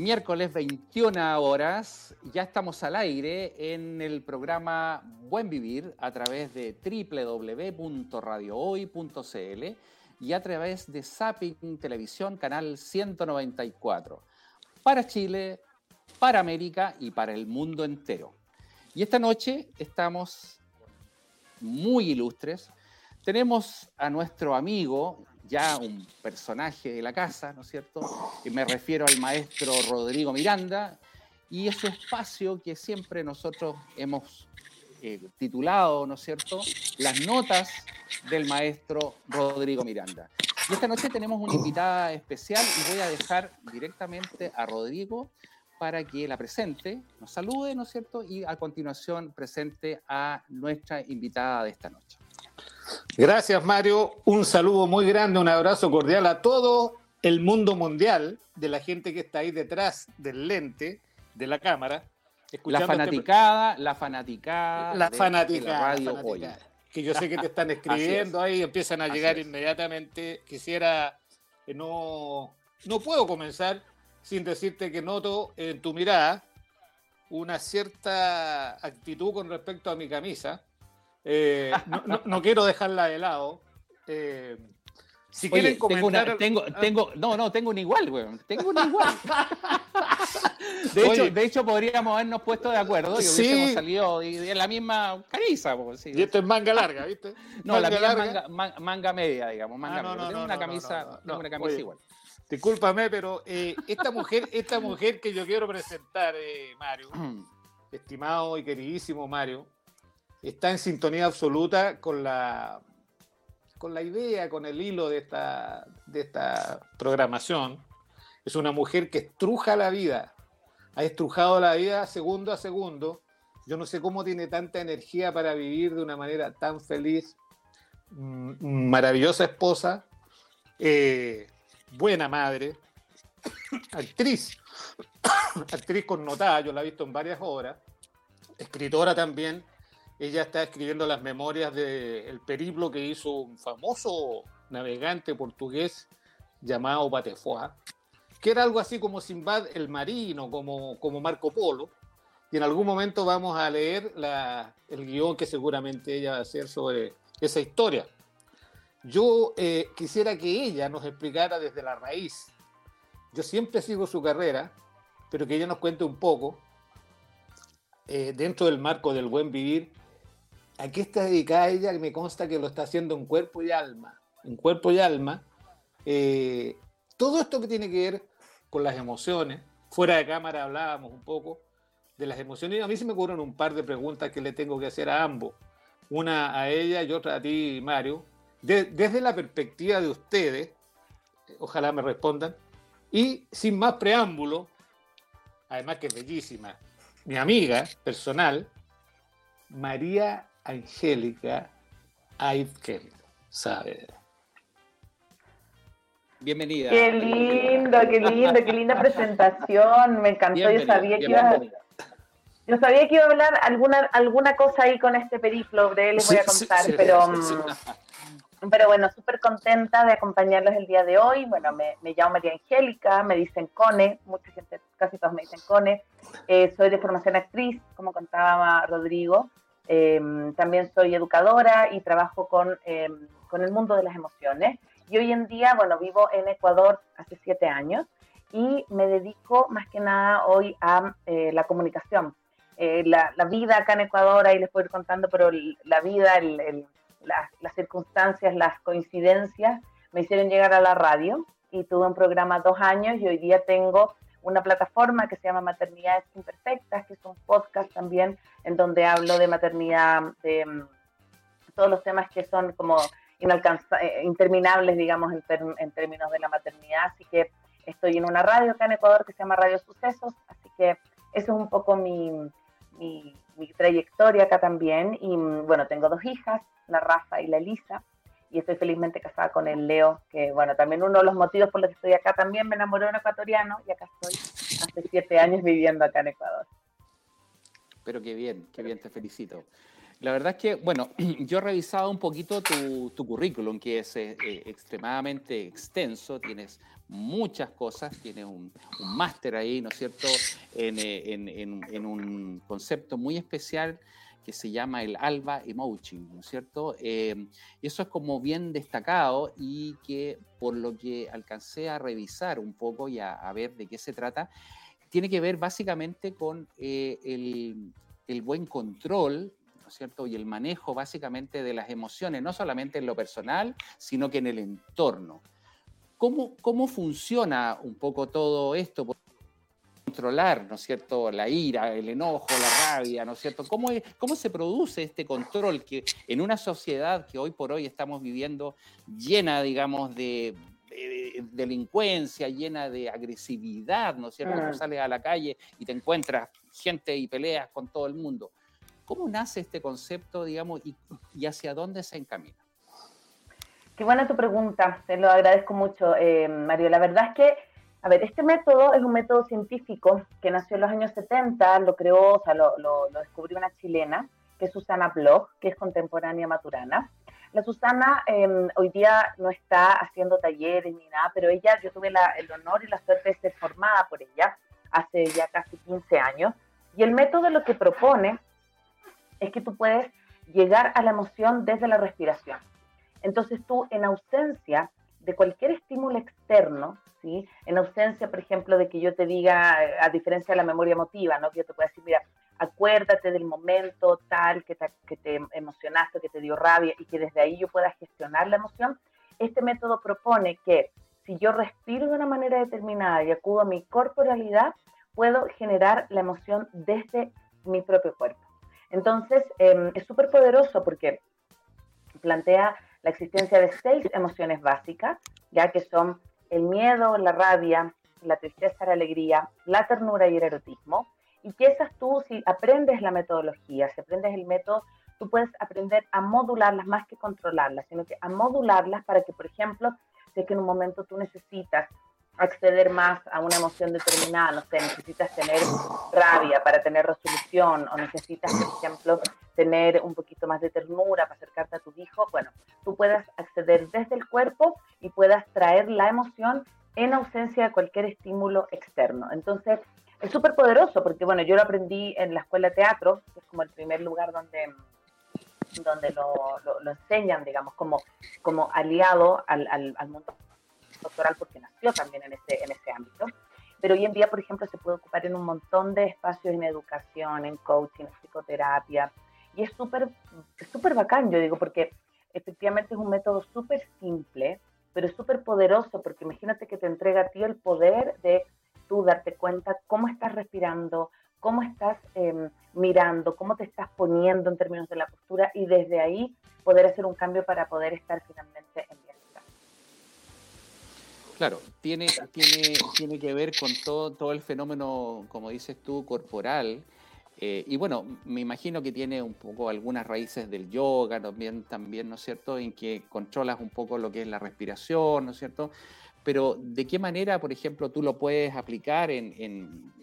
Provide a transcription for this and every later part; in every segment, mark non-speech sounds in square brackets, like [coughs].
Miércoles 21 horas, ya estamos al aire en el programa Buen Vivir a través de www.radiohoy.cl y a través de Zapping Televisión, canal 194, para Chile, para América y para el mundo entero. Y esta noche estamos muy ilustres. Tenemos a nuestro amigo ya un personaje de la casa, ¿no es cierto? Y me refiero al maestro Rodrigo Miranda y ese espacio que siempre nosotros hemos eh, titulado, ¿no es cierto?, las notas del maestro Rodrigo Miranda. Y esta noche tenemos una invitada especial y voy a dejar directamente a Rodrigo para que la presente, nos salude, ¿no es cierto? Y a continuación presente a nuestra invitada de esta noche. Gracias, Mario. Un saludo muy grande, un abrazo cordial a todo el mundo mundial, de la gente que está ahí detrás del lente, de la cámara. La fanaticada, la fanaticada, la fanaticada, Que yo sé que te [laughs] están escribiendo ahí, empiezan a llegar inmediatamente. Quisiera, que no, no puedo comenzar sin decirte que noto en tu mirada una cierta actitud con respecto a mi camisa eh, no, quiero dejarla de lado. Eh, si quieren comentar... Tengo, tengo, no, no, tengo un igual, weón. Tengo un igual. [laughs] De hecho, de hecho, podríamos habernos puesto de acuerdo y hubiésemos salido en la misma camisa. Y esto es manga larga, ¿viste? [laughs] No, la larga. Manga, manga, media, digamos. Manga ah, tengo una camisa, tengo una camisa igual. Discúlpame, pero eh, esta mujer, esta mujer que yo quiero presentar, Mario, [clears throat] estimado y queridísimo Mario, está en sintonía absoluta con la, con la idea, con el hilo de esta, de esta programación. Es una mujer que estruja la vida, ha estrujado la vida segundo a segundo. Yo no sé cómo tiene tanta energía para vivir de una manera tan feliz. Mm, maravillosa esposa, eh, buena madre, [coughs] actriz, [coughs] actriz connotada, yo la he visto en varias obras, escritora también, ella está escribiendo las memorias del periplo que hizo un famoso navegante portugués llamado Patefoa, que era algo así como Simbad el Marino, como, como Marco Polo. Y en algún momento vamos a leer el guion que seguramente ella va a hacer sobre esa historia. Yo eh, quisiera que ella nos explicara desde la raíz. Yo siempre sigo su carrera, pero que ella nos cuente un poco, eh, dentro del marco del buen vivir, ¿A qué está dedicada ella? Me consta que lo está haciendo en cuerpo y alma. En cuerpo y alma. Eh, todo esto que tiene que ver con las emociones. Fuera de cámara hablábamos un poco de las emociones. Y a mí se me ocurren un par de preguntas que le tengo que hacer a ambos. Una a ella y otra a ti, Mario. desde la perspectiva de ustedes, ojalá me respondan. Y sin más preámbulo, además que es bellísima, mi amiga personal, María Angélica Aitken sabe. Bienvenida. Qué lindo, qué lindo, qué linda presentación. Me encantó. yo sabía que iba, yo sabía que iba a hablar alguna, alguna cosa ahí con este periplo, les voy a contar, pero, mm, pero bueno, súper contenta de acompañarlos el día de hoy. Bueno, me, me, llamo María Angélica, me dicen Cone, mucha gente, casi todos me dicen Cone. Eh, soy de formación actriz, como contaba Rodrigo. Em, también soy educadora y trabajo con, em, con, el mundo de las emociones. Y hoy en día, bueno, vivo en Ecuador hace siete años y me dedico más que nada hoy a eh, la comunicación. Eh, la, la, vida acá en Ecuador, ahí les puedo ir contando, pero la vida, el, las circunstancias, las coincidencias me hicieron llegar a la radio y tuve un programa dos años y hoy día tengo una plataforma que se llama Maternidades Imperfectas, que es un podcast también en donde hablo de maternidad, de mm, todos los temas que son como eh, interminables, digamos, en, términos de la maternidad. Así que estoy en una radio acá en Ecuador que se llama Radio Sucesos, así que eso es un poco mi, mi, mi trayectoria acá también. Y mm, bueno, tengo dos hijas, la Rafa y la Elisa y estoy felizmente casada con el Leo, que bueno, también uno de los motivos por los que estoy acá también me enamoré de un ecuatoriano y acá estoy hace siete años viviendo acá en Ecuador. Pero qué bien, qué bien, te felicito. La verdad es que, bueno, [clears throat] yo he revisado un poquito tu, currículum, que es eh, eh, extremadamente extenso, tienes muchas cosas, tienes un, máster ahí, ¿no es cierto?, en, eh, un concepto muy especial que se llama el ALBA Emoji, ¿no es cierto? y eso es como bien destacado y que por lo que alcancé a revisar un poco y a, ver de qué se trata, tiene que ver básicamente con el, el buen control cierto? Y el manejo básicamente de las emociones, no solamente en lo personal, sino que en el entorno. ¿Cómo, cómo funciona un poco todo esto? Controlar, ¿no es cierto?, la ira, el enojo, la rabia, ¿no es cierto? ¿Cómo, ¿Cómo se produce este control que en una sociedad que hoy por hoy estamos viviendo llena, digamos, de, delincuencia, llena de agresividad, ¿no es cierto? Tú sales a la calle y te encuentras gente y peleas con todo el mundo. ¿Cómo nace este concepto, digamos, y, hacia dónde se encamina? Qué buena tu pregunta, te lo agradezco mucho, eh, Mario. La verdad es que, a ver, este método es un método científico que nació en los años 70, lo creó, o sea, lo, descubrió una chilena, que es Susana Bloch, que es contemporánea maturana. La Susana em, hoy día no está haciendo talleres ni nada, pero ella, yo tuve el honor y la suerte de ser formada por ella hace ya casi 15 años. Y el método lo que propone es que tú puedes llegar a la emoción desde la respiración. Entonces tú, en ausencia de cualquier estímulo externo, ¿sí? en ausencia, por ejemplo, de que yo te diga, a diferencia de la memoria emotiva, ¿no? que yo te pueda decir, mira, acuérdate del momento tal que te, que te emocionaste, que te dio rabia y que desde ahí yo pueda gestionar la emoción, este método propone que si yo respiro de una manera determinada y acudo a mi corporalidad, puedo generar la emoción desde mi propio cuerpo. Entonces, em, es súper poderoso porque plantea la existencia de seis emociones básicas, ya que son el miedo, la rabia, la tristeza, la alegría, la ternura y el erotismo. Y que tú, si aprendes la metodología, si aprendes el método, tú puedes aprender a modularlas más que controlarlas, sino que a modularlas para que, por ejemplo, sé que en un momento tú necesitas acceder más a una emoción determinada, no sé, necesitas tener rabia para tener resolución o necesitas, por ejemplo, tener un poquito más de ternura para acercarte a tu hijo, bueno, tú puedas acceder desde el cuerpo y puedas traer la emoción en ausencia de cualquier estímulo externo. Entonces, es súper poderoso porque, bueno, yo lo aprendí en la escuela de teatro, que es como el primer lugar donde donde lo, lo, enseñan, digamos, como, como aliado al, al, al mundo doctoral porque nació también en ese, en ese ámbito. Pero hoy en día, por ejemplo, se puede ocupar en un montón de espacios en educación, en coaching, en psicoterapia. Y es súper súper bacán, yo digo, porque efectivamente es un método súper simple, pero es súper poderoso, porque imagínate que te entrega a ti el poder de tú darte cuenta cómo estás respirando, cómo estás em, mirando, cómo te estás poniendo en términos de la postura y desde ahí poder hacer un cambio para poder estar finalmente en Claro, tiene, tiene, tiene que ver con todo, todo el fenómeno, como dices tú, corporal. Eh, y bueno, me imagino que tiene un poco algunas raíces del yoga también, también, ¿no es cierto?, en que controlas un poco lo que es la respiración, ¿no es cierto? Pero ¿de qué manera, por ejemplo, tú lo puedes aplicar en,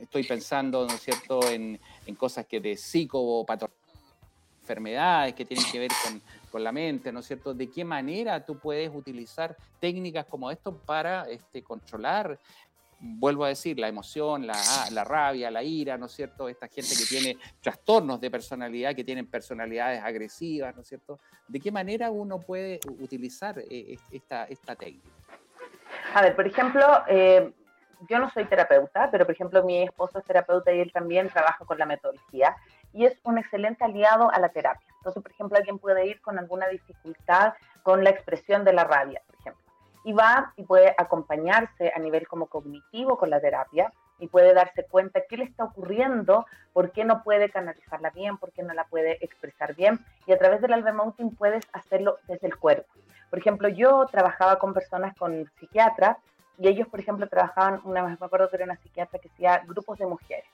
estoy pensando, ¿no es cierto?, en, en cosas que de psicopatología, enfermedades que tienen que ver con con la mente, ¿no es cierto? ¿De qué manera tú puedes utilizar técnicas como esto para este, controlar, vuelvo a decir, la emoción, la, la, rabia, la ira, ¿no es cierto? Esta gente que tiene trastornos de personalidad, que tienen personalidades agresivas, ¿no es cierto? ¿De qué manera uno puede utilizar eh, esta, esta técnica? A ver, por ejemplo, eh, yo no soy terapeuta, pero por ejemplo mi esposo es terapeuta y él también trabaja con la metodología y es un excelente aliado a la terapia. Entonces, por ejemplo, alguien puede ir con alguna dificultad con la expresión de la rabia, por ejemplo, y va y puede acompañarse a nivel como cognitivo con la terapia y puede darse cuenta qué le está ocurriendo, por qué no puede canalizarla bien, por qué no la puede expresar bien, y a través del Mountain puedes hacerlo desde el cuerpo. Por ejemplo, yo trabajaba con personas con psiquiatras y ellos, por ejemplo, trabajaban, una vez me acuerdo que era una psiquiatra que hacía grupos de mujeres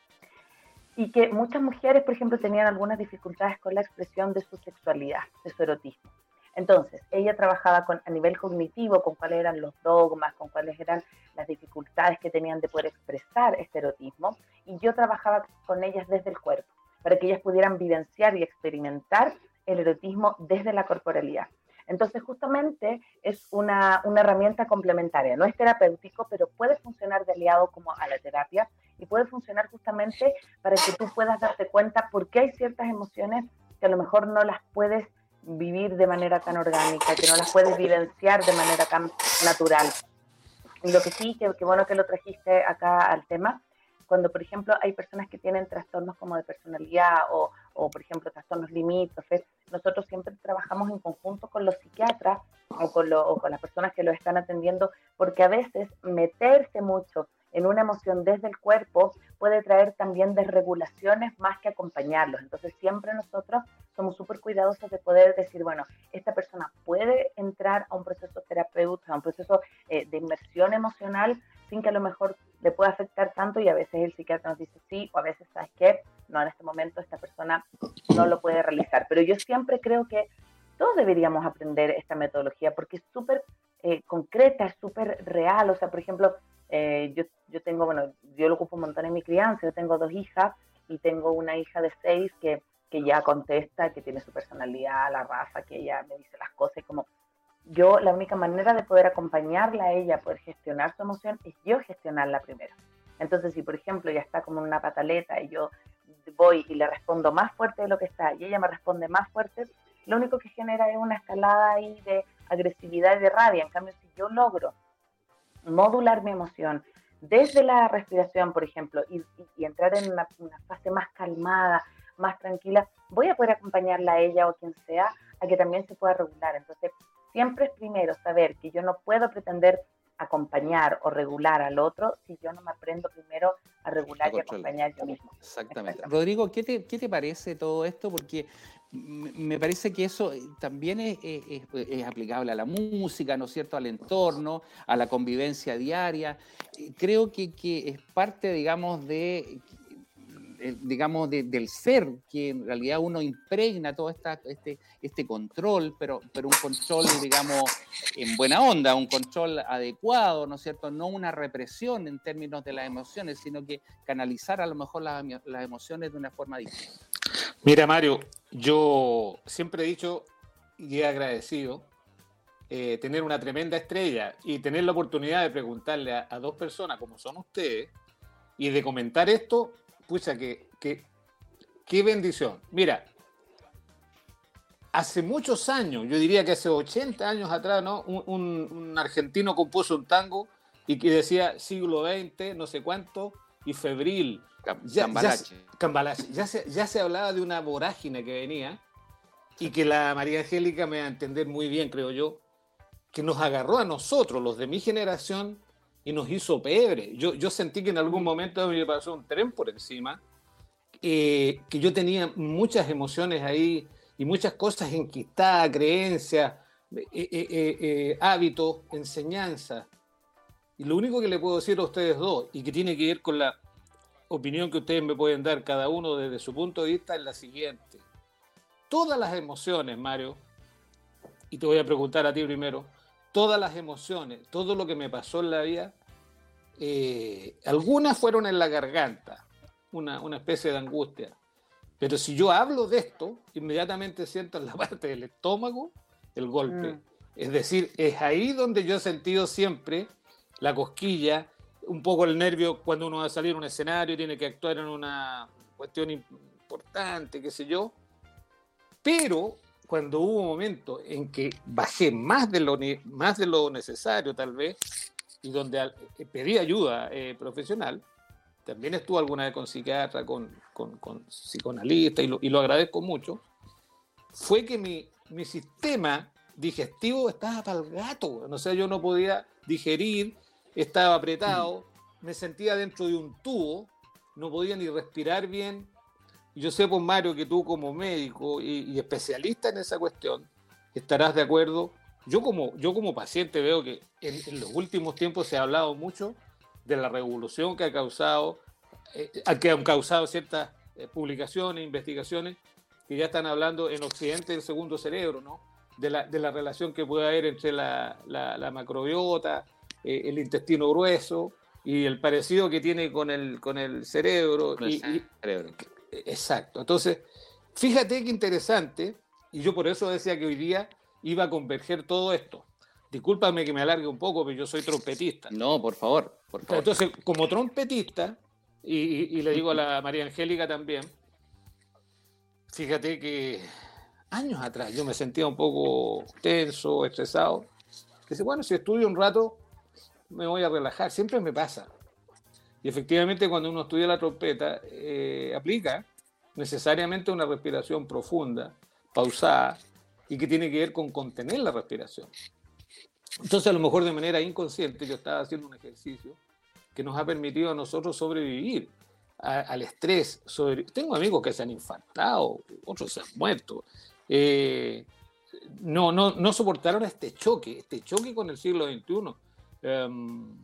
y que muchas mujeres, por ejemplo, tenían algunas dificultades con la expresión de su sexualidad, de su erotismo. Entonces, ella trabajaba con, a nivel cognitivo con cuáles eran los dogmas, con cuáles eran las dificultades que tenían de poder expresar este erotismo, y yo trabajaba con ellas desde el cuerpo. para que ellas pudieran vivenciar y experimentar el erotismo desde la corporalidad. Entonces, justamente es una, una, herramienta complementaria. No es terapéutico, pero puede funcionar de aliado como a la terapia y puede funcionar justamente para que tú puedas darte cuenta por qué hay ciertas emociones que a lo mejor no las puedes vivir de manera tan orgánica, que no las puedes vivenciar de manera tan natural. Lo que sí, que, que bueno que lo trajiste acá al tema, cuando por ejemplo hay personas que tienen trastornos como de personalidad o, o por ejemplo trastornos limítrofes, nosotros siempre trabajamos en conjunto con los psiquiatras o con, lo, o con las personas que lo están atendiendo, porque a veces meterse mucho en una emoción desde el cuerpo puede traer también desregulaciones más que acompañarlos. Entonces siempre nosotros somos súper cuidadosos de poder decir, bueno, esta persona puede entrar a un proceso terapéutico, a un proceso eh, de inmersión emocional sin que a lo mejor le pueda afectar tanto y a veces el psiquiatra nos dice sí o a veces, ¿sabes qué? No, en este momento esta persona no lo puede realizar. Pero yo siempre creo que todos deberíamos aprender esta metodología porque es súper eh, concreta, es súper real. O sea, por ejemplo, eh, yo, yo tengo, bueno, yo lo ocupo un montón en mi crianza, yo tengo dos hijas y tengo una hija de seis que, que ya contesta, que tiene su personalidad, la raza, que ella me dice las cosas y como yo la única manera de poder acompañarla a ella, poder gestionar su emoción, es yo gestionarla primero. Entonces, si por ejemplo ya está como una pataleta y yo voy y le respondo más fuerte de lo que está y ella me responde más fuerte, lo único que genera es una escalada ahí de agresividad y de rabia. En cambio, si yo logro modular mi emoción desde la respiración, por ejemplo, y, entrar en una, fase más calmada, más tranquila, voy a poder acompañarla a ella o quien sea a que también se pueda regular. Entonces, siempre es primero saber que yo no puedo pretender acompañar o regular al otro si yo no me aprendo primero a regular y acompañar yo mismo. Exactamente. Rodrigo, ¿qué te, ¿qué te parece todo esto? Porque me parece que eso eh, también es, aplicable a la música, ¿no es cierto?, al entorno, a la convivencia diaria. Creo que, que es parte, digamos, de digamos, del ser, que en realidad uno impregna todo esta, este, este control, pero, pero un control, digamos, en buena onda, un control adecuado, ¿no es cierto? No una represión en términos de las emociones, sino que canalizar a lo mejor las, las emociones de una forma distinta. Mira, Mario, yo siempre he dicho y he agradecido eh, tener una tremenda estrella y tener la oportunidad de preguntarle a, dos personas como son ustedes y de comentar esto, pucha, que, qué bendición. Mira, hace muchos años, yo diría que hace 80 años atrás, ¿no? Un, argentino compuso un tango y que decía siglo XX, no sé cuánto, y febril. Ya, Cambalache. Ya, se, ya se hablaba de una vorágine que venía y que la María Angélica me va a entender muy bien, creo yo, que nos agarró a nosotros, los de mi generación, y nos hizo pebre. Yo, yo sentí que en algún momento me pasó un tren por encima, eh, que yo tenía muchas emociones ahí y muchas cosas enquistadas, creencias, eh, eh, hábitos, enseñanzas. Y lo único que le puedo decir a ustedes dos, y que tiene que ver con la opinión que ustedes me pueden dar cada uno desde su punto de vista, es la siguiente. Todas las emociones, Mario, y te voy a preguntar a ti primero, todas las emociones, todo lo que me pasó en la vida, eh, algunas fueron en la garganta, una, especie de angustia. Pero si yo hablo de esto, inmediatamente siento en la [laughs] parte del estómago el golpe. Mm. Es decir, es ahí donde yo he sentido siempre la cosquilla, un poco el nervio cuando uno va a salir a un escenario, tiene que actuar en una cuestión importante, qué sé yo. Pero cuando hubo un momento en que bajé más de lo, más de lo necesario tal vez, y donde eh, pedí ayuda eh, profesional, también estuve alguna vez con psiquiatra, con, con, con psicoanalista, y lo, y lo, agradezco mucho, fue que mi, mi sistema digestivo estaba para el gato, o sea, yo no podía digerir, estaba apretado, me sentía dentro de un tubo, no podía ni respirar bien, yo sé, pues Mario, que tú como médico y, especialista en esa cuestión, estarás de acuerdo. Yo como, yo como paciente veo que en, los últimos tiempos se ha hablado mucho de la revolución que ha causado, eh, que han causado ciertas eh, publicaciones, investigaciones, que ya están hablando en Occidente del segundo cerebro, ¿no? De la, de la relación que puede haber entre la, la, macrobiota, eh, el intestino grueso y el parecido que tiene con el, con el cerebro. y, cerebro Exacto. Entonces, fíjate qué interesante, y yo por eso decía que hoy día iba a converger todo esto. Discúlpame que me alargue un poco, pero yo soy trompetista. No, por favor. Por favor. Entonces, como trompetista, y, le digo a la [laughs] María Angélica también, fíjate que años atrás yo me sentía un poco tenso, estresado. Dice, bueno, si estudio un rato, me voy a relajar. Siempre me pasa. Y efectivamente, cuando uno estudia la trompeta, eh, aplica necesariamente una respiración profunda, pausada, y que tiene que ver con contener la respiración. Entonces, a lo mejor de manera inconsciente, yo estaba haciendo un ejercicio que nos ha permitido a nosotros sobrevivir al estrés. Tengo amigos que se han infartado, otros se han muerto. Eh, no, no, no soportaron este choque, este choque con el siglo XXI. Em,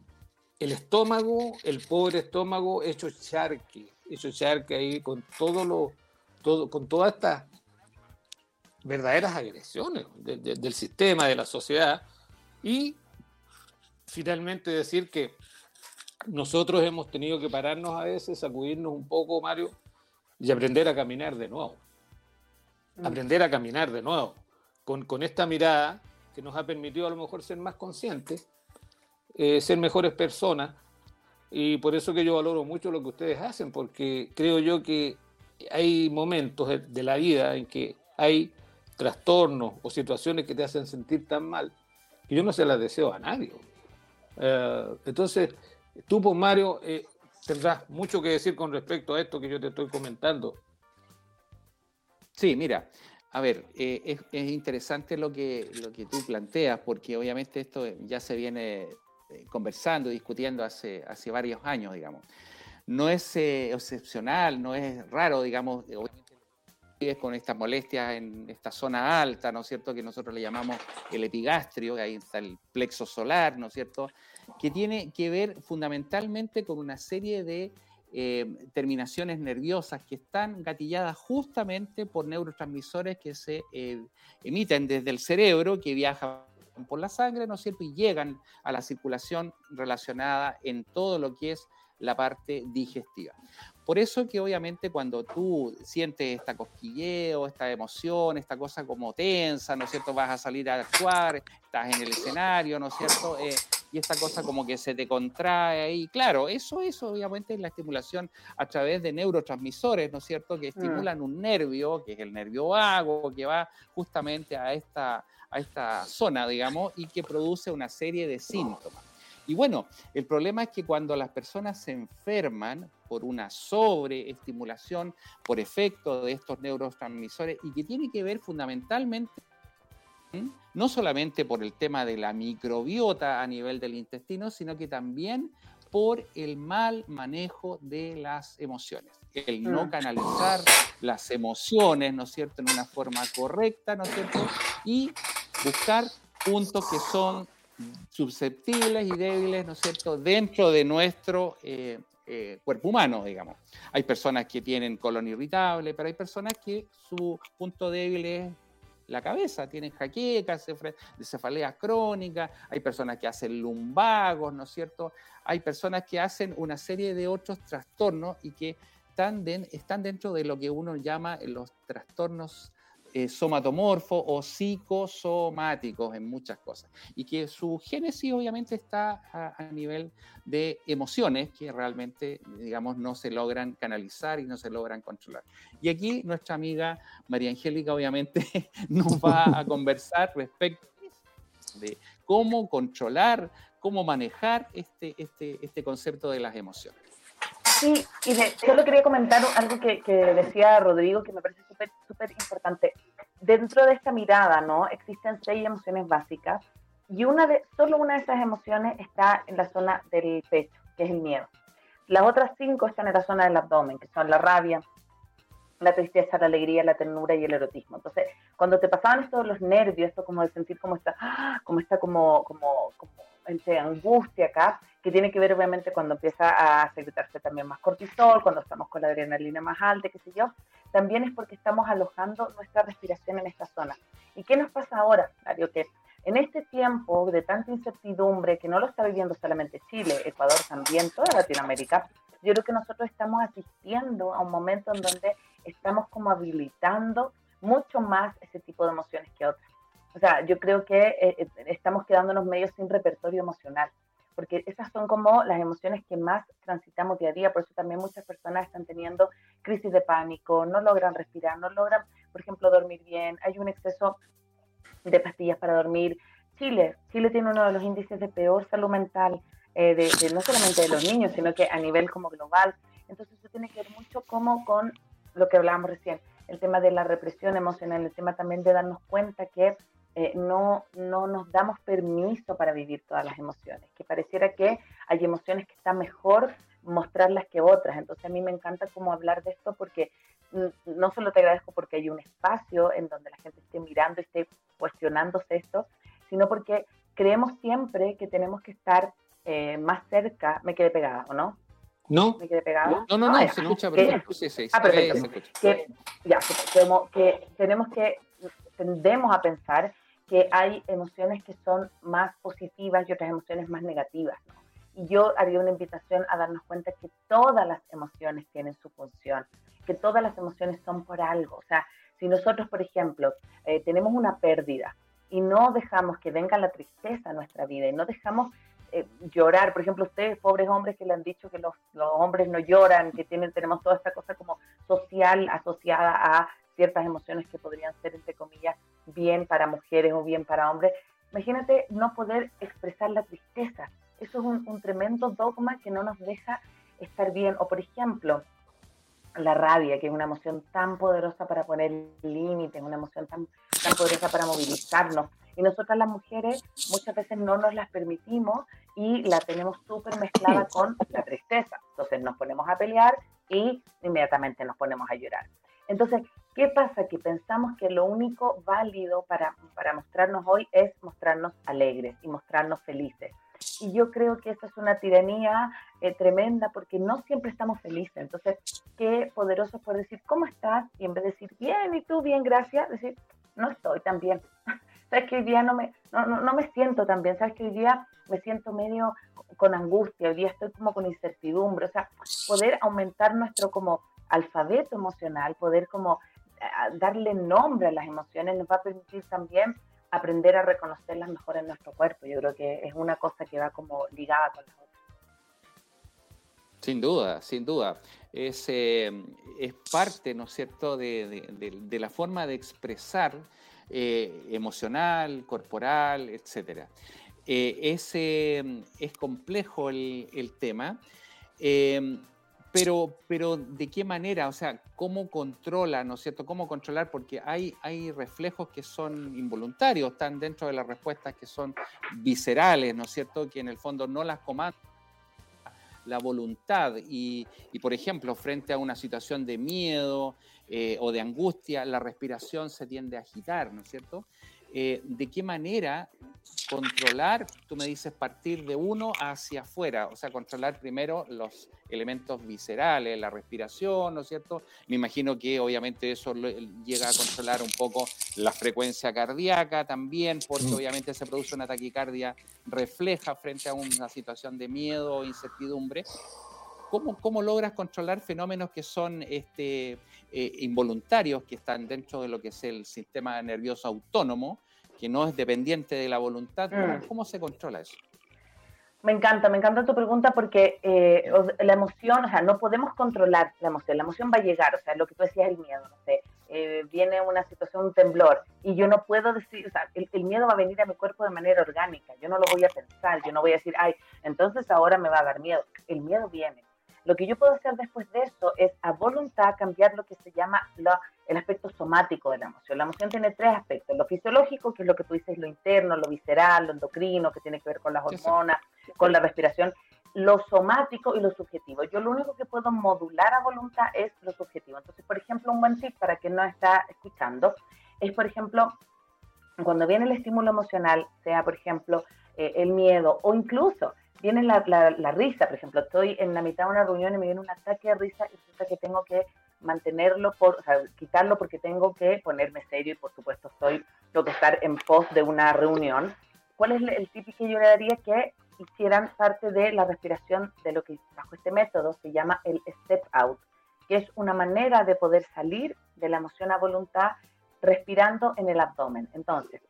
el estómago, el pobre estómago hecho charque, hecho charque ahí con todo lo, todo, con todas estas verdaderas agresiones del sistema, de la sociedad, y finalmente decir que nosotros hemos tenido que pararnos a veces, sacudirnos un poco, Mario, y aprender a caminar de nuevo. Mm. Aprender a caminar de nuevo. Con, con, esta mirada que nos ha permitido a lo mejor ser más conscientes, eh, ser mejores personas. Y por eso que yo valoro mucho lo que ustedes hacen, porque creo yo que hay momentos de la vida en que hay trastornos o situaciones que te hacen sentir tan mal que yo no se las deseo a nadie. Eh, entonces, tú, pues Mario, eh, tendrás mucho que decir con respecto a esto que yo te estoy comentando. Sí, mira, a ver, eh, es, interesante lo que, lo que tú planteas, porque obviamente esto ya se viene conversando, discutiendo hace, hace varios años, digamos. No es excepcional, no es raro, digamos, con estas molestias en esta zona alta, ¿no es cierto?, que nosotros le llamamos el epigastrio, que ahí está el plexo solar, ¿no es cierto?, que tiene que ver fundamentalmente con una serie de eh, terminaciones nerviosas que están gatilladas justamente por neurotransmisores que se eh, emiten desde el cerebro, que viajan por la sangre, ¿no es cierto?, y llegan a la circulación relacionada en todo lo que es la parte digestiva. Por eso que obviamente cuando tú sientes esta cosquilleo, esta emoción, esta cosa como tensa, ¿no es cierto? Vas a salir a actuar, estás en el escenario, ¿no es cierto? Eh, y esta cosa como que se te contrae ahí. Claro, eso, eso obviamente es la estimulación a través de neurotransmisores, ¿no es cierto? Que mm. estimulan un nervio, que es el nervio vago, que va justamente a esta, a esta zona, digamos, y que produce una serie de síntomas. Y bueno, el problema es que cuando las personas se enferman por una sobreestimulación, por efecto de estos neurotransmisores, y que tiene que ver fundamentalmente no solamente por el tema de la microbiota a nivel del intestino, sino que también por el mal manejo de las emociones. El no mm. canalizar las emociones, ¿no es cierto?, en una forma correcta, ¿no es cierto? Y buscar puntos que son susceptibles y débiles, ¿no es cierto?, dentro de nuestro eh, eh, cuerpo humano, digamos. Hay personas que tienen colon irritable, pero hay personas que su punto débil es la cabeza, tienen jaquecas, cefaleas crónicas, hay personas que hacen lumbagos, ¿no es cierto? Hay personas que hacen una serie de otros trastornos y que están, están dentro de lo que uno llama los trastornos eh, somatomorfos o psicosomáticos en muchas cosas. Y que su génesis obviamente está a, nivel de emociones que realmente, digamos, no se logran canalizar y no se logran controlar. Y aquí nuestra amiga María Angélica obviamente [laughs] nos va a [laughs] conversar respecto de cómo controlar, cómo manejar este, este, este concepto de las emociones. Sí, y solo quería comentar algo que, decía Rodrigo que me parece súper súper importante. Dentro de esta mirada, ¿no? Existen seis emociones básicas y una de, solo una de esas emociones está en la zona del pecho, que es el miedo. Las otras cinco están en la zona del abdomen, que son la rabia, la tristeza, la alegría, la ternura y el erotismo. Entonces, cuando te pasaban estos los nervios, esto como de sentir como está, como está como, como, como angustia acá, que tiene que ver obviamente cuando empieza a secretarse también más cortisol, cuando estamos con la adrenalina más alta, qué sé yo, también es porque estamos alojando nuestra respiración en esta zona. ¿Y qué nos pasa ahora, Mario? Que en este tiempo de tanta incertidumbre, que no lo está viviendo solamente Chile, Ecuador también, toda Latinoamérica, yo creo que nosotros estamos asistiendo a un momento en donde estamos como habilitando mucho más ese tipo de emociones sea, yo creo que eh, eh, estamos quedándonos medio sin repertorio emocional, porque esas son como las emociones que más transitamos día a día, por eso también muchas personas están teniendo crisis de pánico, no logran respirar, no logran, por ejemplo, dormir bien, hay un exceso de pastillas para dormir. Chile, Chile tiene uno de los índices de peor salud mental, eh, de, no solamente de los niños, sino que a nivel como global. Entonces eso tiene que ver mucho como con lo que hablábamos recién, el tema de la represión emocional, el tema también de darnos cuenta que eh, no, no nos damos permiso para vivir todas las emociones, que pareciera que hay emociones que está mejor mostrarlas que otras. Entonces a mí me encanta como hablar de esto porque no solo te agradezco porque hay un espacio en donde la gente esté mirando y esté cuestionándose esto, sino porque creemos siempre que tenemos que estar eh, más cerca. Me quedé pegada, ¿o no? No. ¿Me quedé pegada? No, no, no, ah, se escucha, pero sí, sí, ah, perfecto. Que, ya, que tenemos que, tendemos a pensar que hay emociones que son más positivas y otras emociones más negativas. Y yo haría una invitación a darnos cuenta que todas las emociones tienen su función, que todas las emociones son por algo. O sea, si nosotros, por ejemplo, eh, tenemos una pérdida y no dejamos que venga la tristeza a nuestra vida y no dejamos eh, llorar, por ejemplo, ustedes, pobres hombres que le han dicho que los, los hombres no lloran, que tienen, tenemos toda esta cosa como social asociada a ciertas emociones que podrían ser, entre comillas, bien para mujeres o bien para hombres. Imagínate no poder expresar la tristeza. Eso es un, tremendo dogma que no nos deja estar bien. O, por ejemplo, la rabia, que es una emoción tan poderosa para poner límites, una emoción tan, tan poderosa para movilizarnos. Y nosotras las mujeres muchas veces no nos las permitimos y la tenemos súper mezclada con la tristeza. Entonces nos ponemos a pelear y inmediatamente nos ponemos a llorar. Entonces, ¿qué pasa? Que pensamos que lo único válido para, para mostrarnos hoy es mostrarnos alegres y mostrarnos felices. Y yo creo que esa es una tiranía eh, tremenda porque no siempre estamos felices. Entonces, qué poderoso es poder decir, ¿cómo estás? Y en vez de decir, bien, y tú, bien, gracias, decir, no estoy tan bien. [laughs] Sabes que hoy día no me, no, no, no me siento tan bien. Sabes que hoy día me siento medio con angustia, hoy día estoy como con incertidumbre. O sea, poder aumentar nuestro como alfabeto emocional, poder como darle nombre a las emociones, nos va a permitir también aprender a reconocerlas mejor en nuestro cuerpo. Yo creo que es una cosa que va como ligada con las otras. Sin duda, sin duda. Es, eh, es parte, ¿no es cierto?, de, la forma de expresar eh, emocional, corporal, etc. es, es, complejo el, el tema. Pero, pero ¿de qué manera? O sea, ¿cómo controla, ¿no es cierto? ¿Cómo controlar? Porque hay, hay reflejos que son involuntarios, están dentro de las respuestas que son viscerales, ¿no es cierto? Que en el fondo no las comanda la voluntad. Y, y por ejemplo, frente a una situación de miedo eh, o de angustia, la respiración se tiende a agitar, ¿no es cierto? Eh, de qué manera controlar, tú me dices partir de uno hacia afuera, o sea, controlar primero los elementos viscerales, la respiración, ¿no es cierto? Me imagino que obviamente eso llega a controlar un poco la frecuencia cardíaca también, porque mm. obviamente se produce una taquicardia refleja frente a una situación de miedo o incertidumbre. ¿Cómo, ¿Cómo, logras controlar fenómenos que son este, eh, involuntarios que están dentro de lo que es el sistema nervioso autónomo, que no es dependiente de la voluntad. Mm. ¿Cómo, se controla eso? Me encanta, me encanta tu pregunta porque eh, la emoción, o sea, no podemos controlar la emoción, la emoción va a llegar, o sea, lo que tú decías, el miedo, no sé, eh, viene una situación, un temblor, y yo no puedo decir, o sea, el, el, miedo va a venir a mi cuerpo de manera orgánica, yo no lo voy a pensar, yo no voy a decir, ay, entonces ahora me va a dar miedo, el miedo viene, lo que yo puedo hacer después de eso es a voluntad cambiar lo que se llama el aspecto somático de la emoción. La emoción tiene tres aspectos. Lo fisiológico, que es lo que tú dices, lo interno, lo visceral, lo endocrino, que tiene que ver con las hormonas, con la respiración. Lo somático y lo subjetivo. Yo lo único que puedo modular a voluntad es lo subjetivo. Entonces, por ejemplo, un buen tip para quien no está escuchando es, por ejemplo, cuando viene el estímulo emocional, sea, por ejemplo, eh, el miedo o incluso viene la, la, risa, por ejemplo, estoy en la mitad de una reunión y me viene un ataque de risa y resulta que tengo que mantenerlo, por, o sea, quitarlo porque tengo que ponerme serio y por supuesto estoy, tengo que estar en pos de una reunión. ¿Cuál es el tip que yo le daría que hicieran parte de la respiración de lo que bajo este método se llama el step out? que es una manera de poder salir de la emoción a voluntad respirando en el abdomen. Entonces,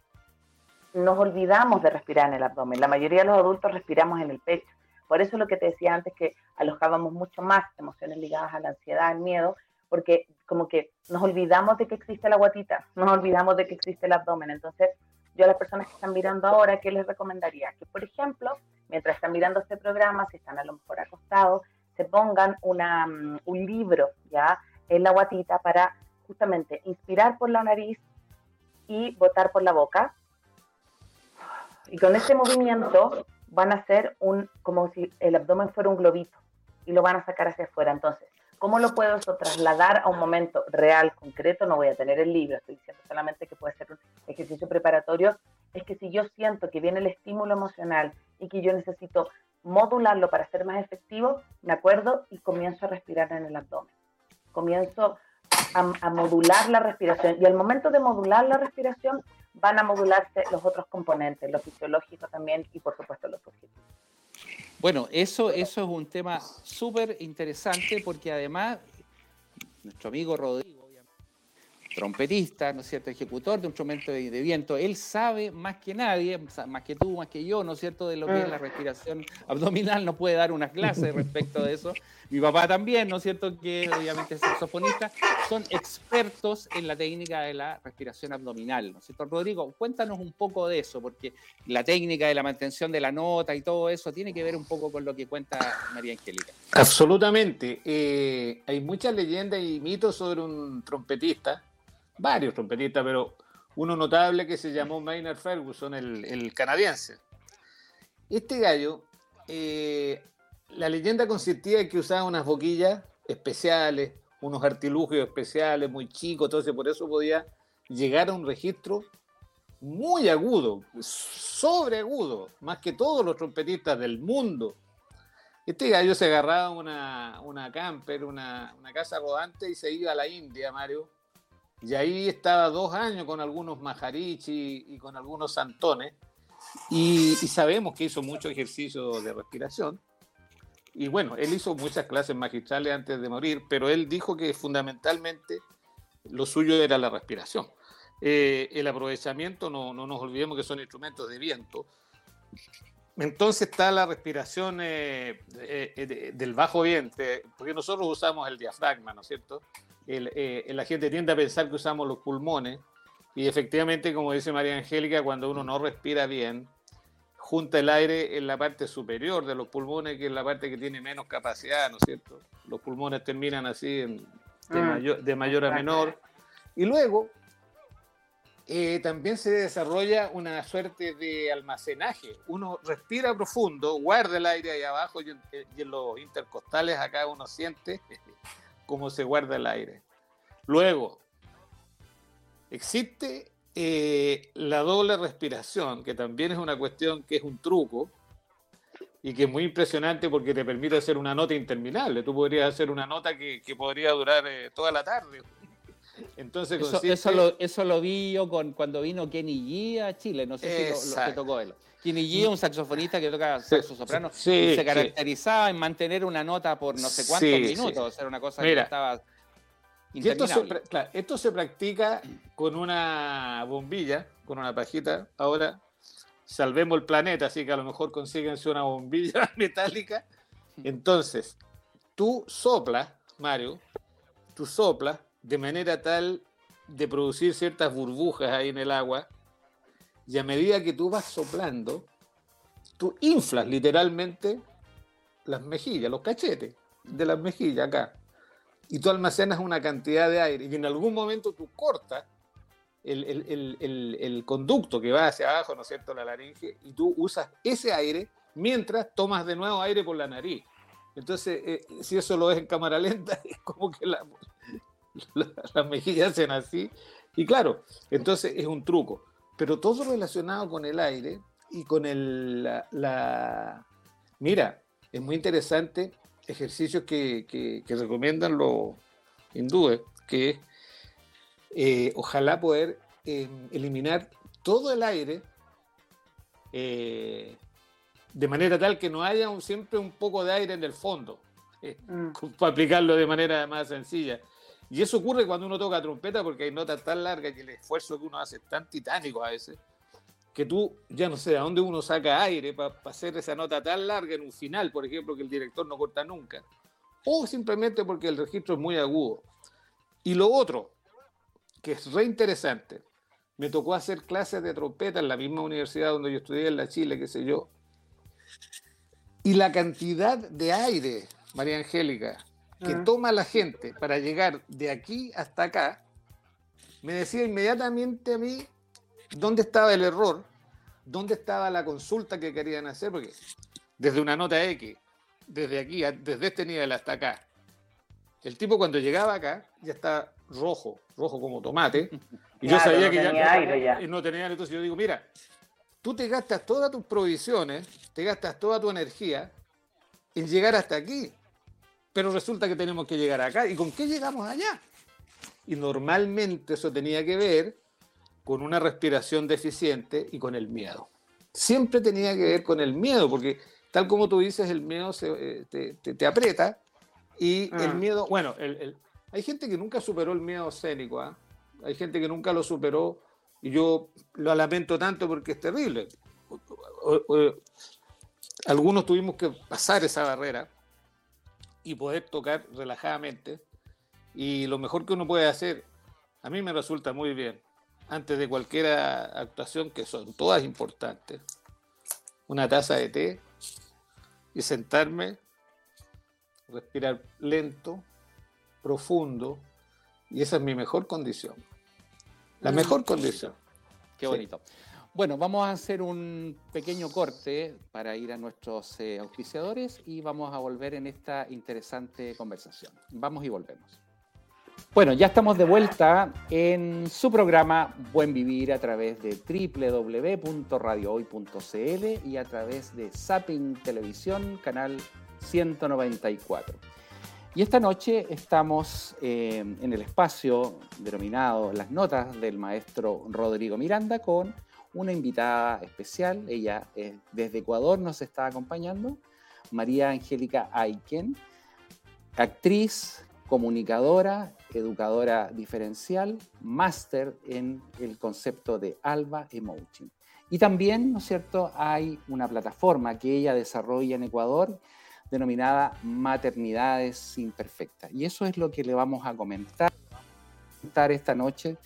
nos olvidamos de respirar en el abdomen. La mayoría de los adultos respiramos en el pecho. Por eso lo que te decía antes, que alojábamos mucho más emociones ligadas a la ansiedad, al miedo, porque como que nos olvidamos de que existe la guatita, [laughs] nos olvidamos de que existe el abdomen. Entonces, yo a las personas que están mirando ahora, ¿qué les recomendaría? Que, por ejemplo, mientras están mirando este programa, si están a lo mejor acostados, se pongan una, mm, un libro ya en la guatita para justamente inspirar por la nariz y botar por la boca. Y con este movimiento van a hacer un, como si el abdomen fuera un globito y lo van a sacar hacia afuera. Entonces, ¿cómo lo puedo trasladar a un momento real, concreto? No voy a tener el libro, estoy diciendo solamente que puede ser un ejercicio preparatorio. Es que si yo siento que viene el estímulo emocional y que yo necesito modularlo para ser más efectivo, me acuerdo y comienzo a respirar en el abdomen. Comienzo a, modular la respiración y al momento de modular la respiración van a modularse los otros componentes, lo fisiológico también y por supuesto los objetivos. Bueno, eso, eso es un tema súper interesante porque además nuestro amigo Rodrigo trompetista, ¿no es cierto?, ejecutor de un instrumento de, viento, él sabe más que nadie, más que tú, más que yo, ¿no es cierto?, de lo que es la ah. respiración abdominal, no puede dar una clase respecto de eso. Mi papá también, ¿no es cierto?, que obviamente es saxofonista, son expertos en la técnica de la respiración abdominal, ¿no es cierto? Rodrigo, cuéntanos un poco de eso, porque la técnica de la mantención de la nota y todo eso tiene que ver un poco con lo que cuenta María Angélica. Absolutamente. Eh, hay muchas leyendas y mitos sobre un trompetista varios trompetistas, pero uno notable que se llamó Maynard Ferguson, el, canadiense. Este gallo, eh, la leyenda consistía en que usaba unas boquillas especiales, unos artilugios especiales, muy chicos, entonces por eso podía llegar a un registro muy agudo, sobreagudo, más que todos los trompetistas del mundo. Este gallo se agarraba una, una camper, una, una casa rodante y se iba a la India, Mario, y ahí estaba dos años con algunos majarichi y con algunos santones. Y, sabemos que hizo mucho ejercicio de respiración. Y bueno, él hizo muchas clases magistrales antes de morir, pero él dijo que fundamentalmente lo suyo era la respiración. Eh, el aprovechamiento, no, no, nos olvidemos que son instrumentos de viento. Entonces está la respiración eh, eh, del bajo vientre, porque nosotros usamos el diafragma, ¿no es cierto? Eh, la gente tiende a pensar que usamos los pulmones y efectivamente, como dice María Angélica, cuando uno no respira bien, junta el aire en la parte superior de los pulmones, que es la parte que tiene menos capacidad, ¿no es cierto? Los pulmones terminan así de, mm. mayor, de mayor a menor. Y luego eh, también se desarrolla una suerte de almacenaje. Uno respira profundo, guarda el aire ahí abajo y en los intercostales acá uno siente cómo se guarda el aire. Luego, existe eh, la doble respiración, que también es una cuestión que es un truco y que es muy impresionante porque te permite hacer una nota interminable. Tú podrías hacer una nota que, podría durar eh, toda la tarde. [laughs] Entonces, eso, lo, vi yo con, cuando vino Kenny G a Chile, no sé si lo, que tocó él. Kenny G, un saxofonista que toca saxo soprano, se caracterizaba en mantener una nota por no sé cuántos minutos, era una cosa que estaba esto se, esto se practica con una bombilla, con una pajita. Ahora salvemos el planeta, así que a lo mejor consíguense una bombilla [laughs] metálica. Entonces, tú soplas, Mario, tú soplas de manera tal de producir ciertas burbujas ahí en el agua, y a medida que tú vas soplando, tú inflas literalmente las mejillas, los cachetes de las mejillas acá, y tú almacenas una cantidad de aire, y en algún momento tú cortas el, conducto que va hacia abajo, ¿no es cierto?, la laringe, y tú usas ese aire mientras tomas de nuevo aire por la nariz. Entonces, eh, si eso lo ves en cámara lenta, [laughs] es como que la, las mejillas hacen así. Y claro, entonces es un truco. Pero todo relacionado con el aire y con el, la, Mira, es muy interesante ejercicios que, que, recomiendan los hindúes, que es eh, ojalá poder eh, eliminar todo el aire eh, de manera tal que no haya siempre un poco de aire en el fondo. [laughs] mm. para aplicarlo de manera más sencilla. Y eso ocurre cuando uno toca trompeta porque hay notas tan largas y el esfuerzo que uno hace es tan titánico a veces que tú ya no sé a dónde uno saca aire para hacer esa nota tan larga en un final, por ejemplo, que el director no corta nunca. O simplemente porque el registro es muy agudo. Y lo otro, que es re interesante, me tocó hacer clases de trompeta en la misma universidad donde yo estudié en la Chile, qué sé yo. Y la cantidad de aire, María Angélica, que ah. toma la gente para llegar de aquí hasta acá, me decía inmediatamente a mí dónde estaba el error, dónde estaba la consulta que querían hacer, porque desde una nota X, desde aquí, desde este nivel hasta acá, el tipo cuando llegaba acá ya está rojo, rojo como tomate, y yo sabía que ya, no tenía entonces yo digo, mira, tú te gastas todas tus provisiones, te gastas toda tu energía en llegar hasta aquí, pero resulta que tenemos que llegar acá, ¿y con qué llegamos allá? Y normalmente eso tenía que ver con una respiración deficiente y con el miedo. Siempre tenía que ver con el miedo, porque tal como tú dices, el miedo se, eh, te, aprieta y el ah. miedo, bueno, hay gente que nunca superó el miedo escénico, ¿ah? hay gente que nunca lo superó y yo lo lamento tanto porque es terrible. Algunos tuvimos que pasar esa barrera y poder tocar relajadamente y lo mejor que uno puede hacer, a mí me resulta muy bien, antes de cualquier actuación, que son todas importantes, una taza de té y sentarme, respirar lento, profundo, y esa es mi mejor condición. La mm. mejor condición. Qué bonito. Bueno, vamos a hacer un pequeño corte para ir a nuestros eh, auspiciadores y vamos a volver en esta interesante conversación. Vamos y volvemos. Bueno, ya estamos de vuelta en su programa Buen Vivir a través de www.radiohoy.cl y a través de Zapping Televisión, canal 194. Y esta noche estamos eh, en el espacio denominado Las Notas del maestro Rodrigo Miranda con una invitada especial. Ella desde Ecuador nos está acompañando, María Angélica Aiken, actriz, comunicadora, educadora diferencial, máster en el concepto de Alba Emotion. Y también, ¿no es cierto?, hay una plataforma que ella desarrolla en Ecuador denominada Maternidades Imperfectas. Y eso es lo que le vamos a comentar esta noche.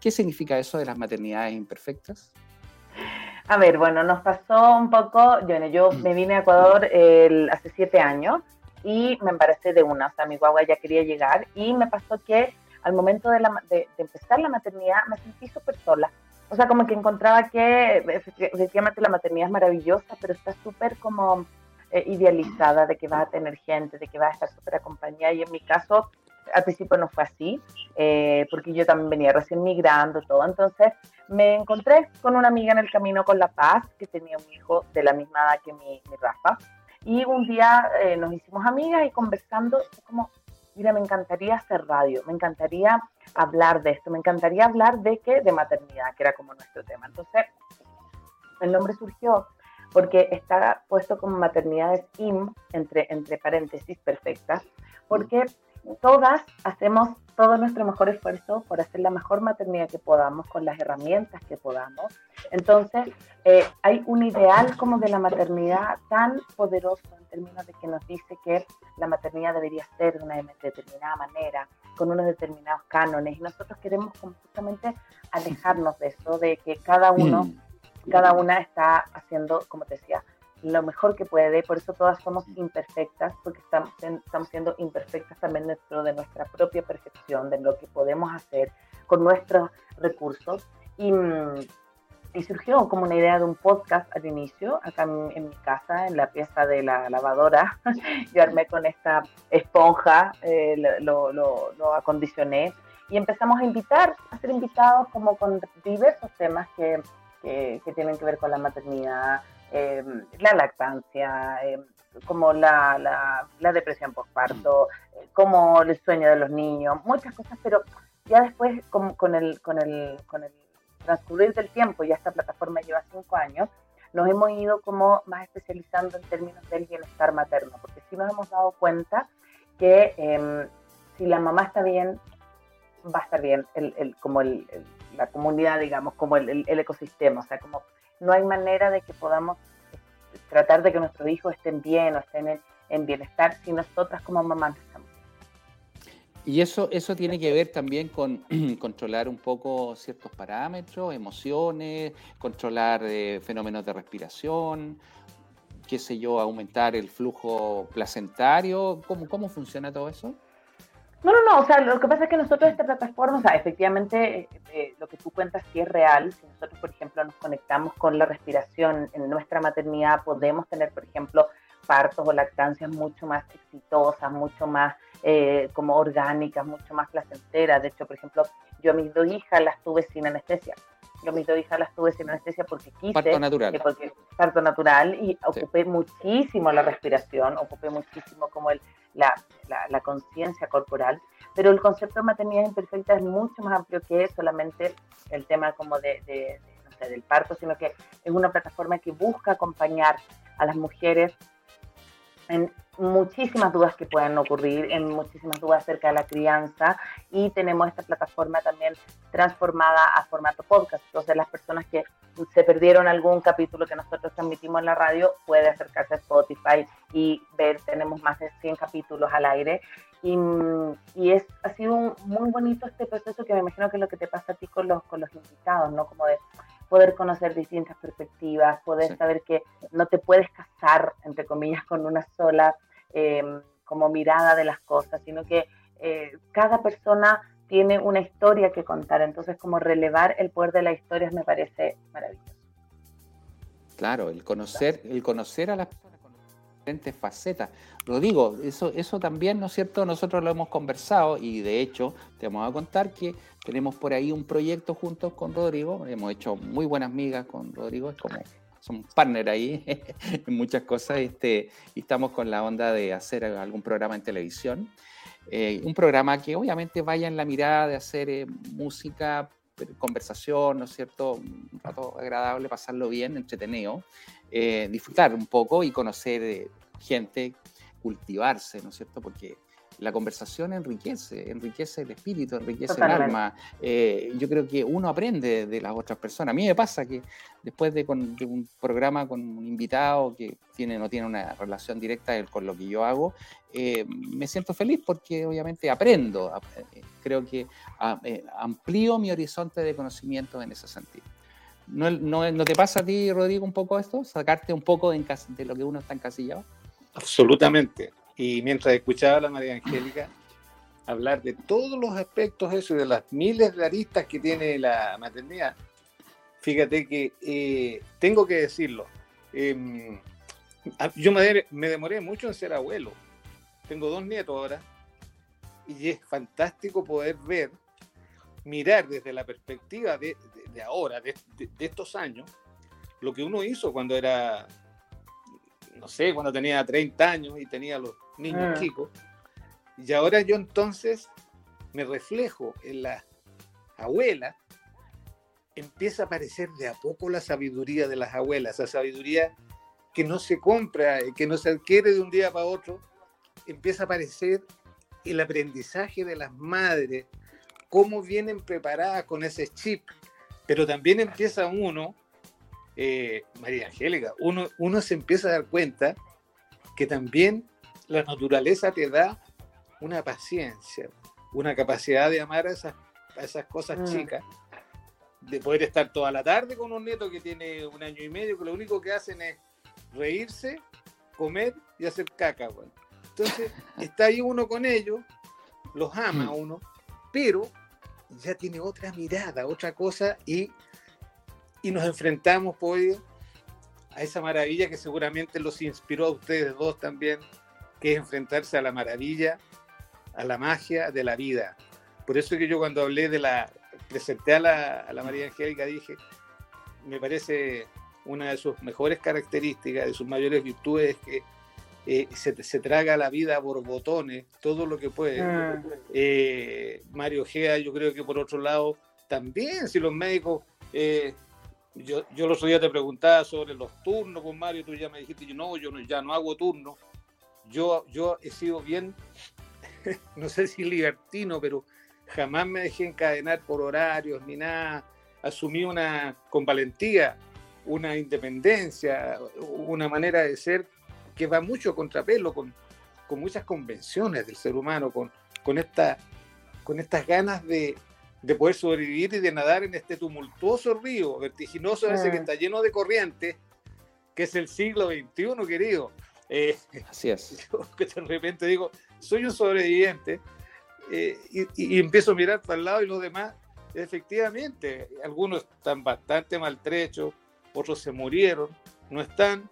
¿Qué significa eso de las maternidades imperfectas? A ver, bueno, nos pasó un poco, yo, me vine a Ecuador hace siete años y me embaracé de una, o sea, mi guagua ya quería llegar y me pasó que al momento de, la, empezar la maternidad me sentí súper sola. O sea, como que encontraba que efectivamente la maternidad es maravillosa, pero está súper como eh, idealizada de que vas a tener gente, de que vas a estar súper acompañada. Y en mi caso, al principio no fue así, eh, porque yo también venía recién migrando, todo. Entonces me encontré con una amiga en el camino con La Paz, que tenía un hijo de la misma edad que mi, mi Rafa. Y un día eh, nos hicimos amigas y conversando, como, mira, me encantaría hacer radio, me encantaría hablar de esto, me encantaría hablar de qué, de maternidad, que era como nuestro tema. Entonces, el nombre surgió porque está puesto como maternidades IM, entre, entre paréntesis, perfectas, porque todas hacemos todo nuestro mejor esfuerzo por hacer la mejor maternidad que podamos, con las herramientas que podamos. Entonces, eh, hay un ideal como de la maternidad tan poderoso en términos de que nos dice que la maternidad debería ser de una determinada manera, con unos determinados cánones, y nosotros queremos justamente alejarnos de eso, de que cada uno, mm. cada una está haciendo, como te decía, lo mejor que puede, por eso todas somos imperfectas, porque estamos, estamos siendo imperfectas también dentro de nuestra propia percepción, de lo que podemos hacer con nuestros recursos. Y, y surgió como una idea de un podcast al inicio, acá en, mi casa, en la pieza de la lavadora. [laughs] Yo armé con esta esponja, eh, lo, lo, lo acondicioné y empezamos a invitar, a ser invitados como con diversos temas que, que, que tienen que ver con la maternidad, Em, la lactancia, em, como la, la, depresión postparto, eh, como el sueño de los niños, muchas cosas, pero ya después con, con, el, con, el, con el transcurrir del tiempo, ya esta plataforma lleva cinco años, nos hemos ido como más especializando en términos del bienestar materno, porque sí nos hemos dado cuenta que em, si la mamá está bien, va a estar bien el, como el, la comunidad, digamos, como el, ecosistema. O sea, como no hay manera de que podamos eh, tratar de que nuestros hijos estén bien o estén en, bienestar si nosotras como mamás estamos y eso, eso tiene que ver también con [clears throat] controlar un poco ciertos parámetros, emociones, controlar eh, fenómenos de respiración, qué sé yo, aumentar el flujo placentario. ¿Cómo, cómo funciona todo eso? No, no, no, o sea, lo que pasa es que nosotros esta plataforma, o sea, efectivamente eh, eh, lo que tú cuentas sí es real. Si nosotros, por ejemplo, nos conectamos con la respiración en nuestra maternidad, podemos tener, por ejemplo, partos o lactancias mucho más exitosas, mucho más eh, como orgánicas, mucho más placenteras. De hecho, por ejemplo, yo a mis dos hijas las tuve sin anestesia. Yo a mis dos hijas las tuve sin anestesia porque quise. Parto natural. Porque, parto natural y ocupé muchísimo la respiración, ocupé muchísimo como el, la, la, conciencia corporal. Pero el concepto de maternidad imperfecta es mucho más amplio que solamente el tema como de, del parto, sino que es una plataforma que busca acompañar a las mujeres en muchísimas dudas que puedan ocurrir, en muchísimas dudas acerca de la crianza y tenemos esta plataforma también transformada a formato podcast. Entonces las personas que se perdieron algún capítulo que nosotros transmitimos en la radio puede acercarse a Spotify y ver, tenemos más de 100 capítulos al aire y, y es, ha sido muy bonito este proceso que me imagino que es lo que te pasa a ti con los, con los invitados, ¿no? Como de poder conocer distintas perspectivas, poder saber que no te puedes casar, entre comillas, con una sola em, como mirada de las cosas, sino que eh, cada persona tiene una historia que contar. Entonces, como relevar el poder de las historias me parece maravilloso. Claro, el conocer, el conocer a las personas facetas. Lo digo, eso, eso también, ¿no es cierto? Nosotros lo hemos conversado y de hecho te vamos a contar que tenemos por ahí un proyecto juntos con Rodrigo, hemos hecho muy buenas migas con Rodrigo, es como somos partner ahí [laughs] en muchas cosas este, y estamos con la onda de hacer algún programa en televisión. Eh, un programa que obviamente vaya en la mirada de hacer eh, música, conversación, ¿no es cierto? Un rato agradable, pasarlo bien, entretenido, eh, disfrutar un poco y conocer gente, cultivarse, ¿no es cierto? Porque la conversación enriquece, enriquece el espíritu, enriquece el alma. Eh, yo creo que uno aprende de las otras personas. A mí me pasa que después de, un programa con un invitado que tiene, no tiene una relación directa con lo que yo hago, eh, me siento feliz porque obviamente aprendo. Eh, creo que ah, amplío mi horizonte de conocimiento en ese sentido. ¿No, no, te pasa a ti, Rodrigo, un poco esto? ¿Sacarte un poco de, de lo que uno está encasillado? Absolutamente. Y mientras escuchaba a la María Angélica hablar de todos los aspectos eso y de las miles de aristas que tiene la maternidad, fíjate que eh, tengo que decirlo. Em, yo me, me demoré mucho en ser abuelo. Tengo dos nietos ahora y es fantástico poder ver, mirar desde la perspectiva de, ahora, de, estos años, lo que uno hizo cuando era, no sé, cuando tenía 30 años y tenía los niños ah. chicos. Y ahora yo entonces me reflejo en la abuela, empieza a aparecer de a poco la sabiduría de las abuelas, esa sabiduría que no se compra, que no se adquiere de un día para otro, empieza a aparecer el aprendizaje de las madres, cómo vienen preparadas con ese chip, pero también empieza uno, eh, María Angélica, uno, uno se empieza a dar cuenta que también la naturaleza te da una paciencia, una capacidad de amar a esas, esas cosas mm. chicas, de poder estar toda la tarde con un nieto que tiene un año y medio, que lo único que hacen es reírse, comer y hacer caca. Entonces, [laughs] está ahí uno con ellos, los ama mm. uno, pero ya tiene otra mirada, otra cosa, y, y nos enfrentamos pues, a esa maravilla que seguramente los inspiró a ustedes dos también, que es enfrentarse a la maravilla, a la magia de la vida. Por eso que yo cuando hablé de la, presenté a la, la María Angélica, dije, me parece una de sus mejores características, de sus mayores virtudes, que eh, se, se, traga la vida por botones, todo lo que puede. Ah. Eh, Mario Gea, yo creo que por otro lado, también, si los médicos, eh, yo, yo los otro día te preguntaba sobre los turnos con Mario, tú ya me dijiste, yo no, yo no, ya no hago turnos, yo, yo he sido bien [laughs] no sé si libertino, pero jamás me dejé encadenar por horarios ni nada. Asumí una, con valentía, una independencia, una manera de ser que va mucho contrapelo con, con muchas convenciones del ser humano, con, con, esta, con estas ganas de, de poder sobrevivir y de nadar en este tumultuoso río, vertiginoso ese que ah. está lleno de corrientes, que es el siglo XXI, querido. Eh, Así es. [laughs] que de repente digo, soy un sobreviviente eh, y, empiezo a mirar para el lado y los demás, efectivamente, algunos están bastante maltrechos, otros se murieron, no están.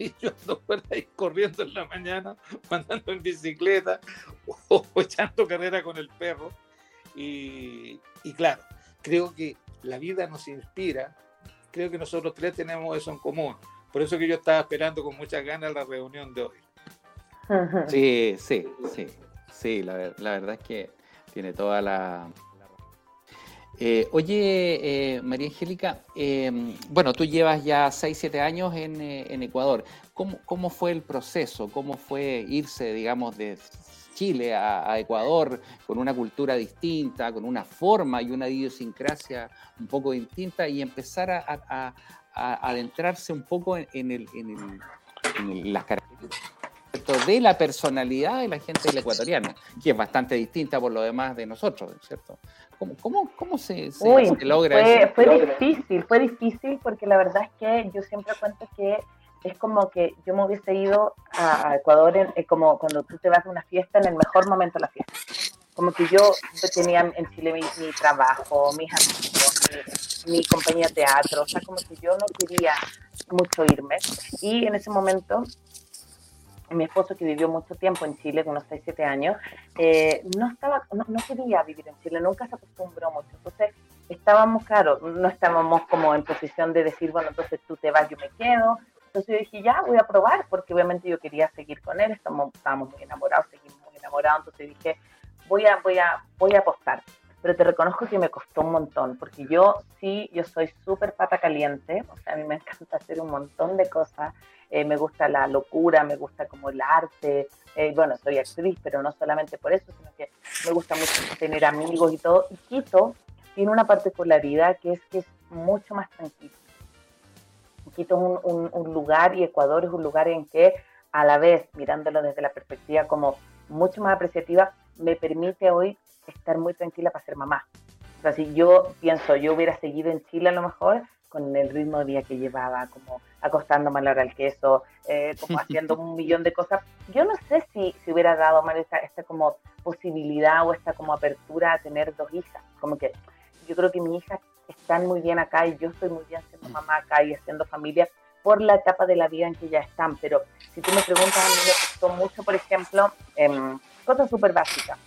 [laughs] Y yo ando por ahí corriendo en la mañana, andando en bicicleta o, echando carrera con el perro. Y, y claro, creo que la vida nos inspira, creo que nosotros tres tenemos eso en común. Por eso que yo estaba esperando con muchas ganas la reunión de hoy. Sí, sí, sí, sí, la, verdad es que tiene toda la... Eh, oye, eh, María Angélica, em, bueno, tú llevas ya 6, 7 años en, eh, Ecuador. ¿Cómo, ¿Cómo, fue el proceso? ¿Cómo fue irse, digamos, de Chile a, Ecuador con una cultura distinta, con una forma y una idiosincrasia un poco distinta y empezar a, adentrarse un poco en, en, las características de la personalidad de la gente ecuatoriana, que es bastante distinta por lo demás de nosotros, ¿cierto? ¿Cómo, cómo, cómo se, logra fue, eso? Fue difícil, fue difícil porque la verdad es que yo siempre cuento que es como que yo me hubiese ido a, Ecuador en, eh, como cuando tú te vas a una fiesta en el mejor momento de la fiesta. Como que yo, tenía en Chile mi, mi trabajo, mis amigos, mi, mi, compañía de teatro, o sea, como que yo no quería mucho irme. Y en ese momento mi esposo que vivió mucho tiempo en Chile, unos 6, 7 años, eh, no, estaba, no, quería vivir en Chile, nunca se acostumbró mucho. Entonces estábamos, claro, no estábamos como en posición de decir, bueno, entonces tú te vas, yo me quedo. Entonces yo dije, ya, voy a probar, porque obviamente yo quería seguir con él, estamos, estábamos muy enamorados, seguimos muy enamorados, entonces dije, voy a, voy a, voy a apostar. Pero te reconozco que me costó un montón, porque yo sí, yo soy súper pata caliente, o sea, a mí me [laughs] encanta hacer un montón de cosas, eh, me gusta la locura, me gusta como el arte, eh, bueno, soy actriz, pero no solamente por eso, sino que me gusta mucho tener amigos y todo. Y Quito tiene una particularidad que es que es mucho más tranquilo. Quito es un, un, lugar y Ecuador es un lugar en que a la vez, mirándolo desde la perspectiva como mucho más apreciativa, me permite hoy estar muy tranquila para ser mamá. O sea, si yo pienso, yo hubiera seguido en Chile a lo mejor, con el ritmo de día que llevaba, como acostándome a la hora del queso, eh, como [laughs] haciendo un millón de cosas. Yo no sé si, si hubiera dado mal esta, esta como posibilidad o esta como apertura a tener dos hijas. Como que yo creo que mis hijas están muy bien acá y yo estoy muy bien siendo mamá acá y haciendo familia por la etapa de la vida en que ya están. Pero si tú me preguntas, a mí me costó mucho, por ejemplo, eh, cosas súper básicas.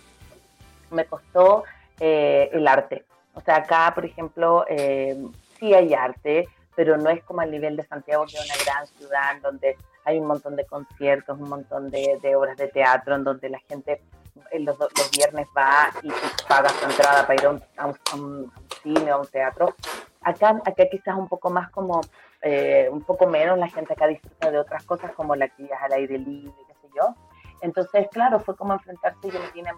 Me costó eh, el arte. O sea, acá, por ejemplo, eh, sí hay arte, pero no es como el nivel de Santiago, que es una gran ciudad donde hay un montón de conciertos, un montón de, obras de teatro, en donde la gente los, los viernes va y paga su entrada para ir a un, cine o a un teatro. Acá, acá quizás un poco más como, eh, un poco menos, la gente acá disfruta de otras cosas como la actividad al aire libre, qué sé yo. Entonces, claro, fue como enfrentarse, yo tiene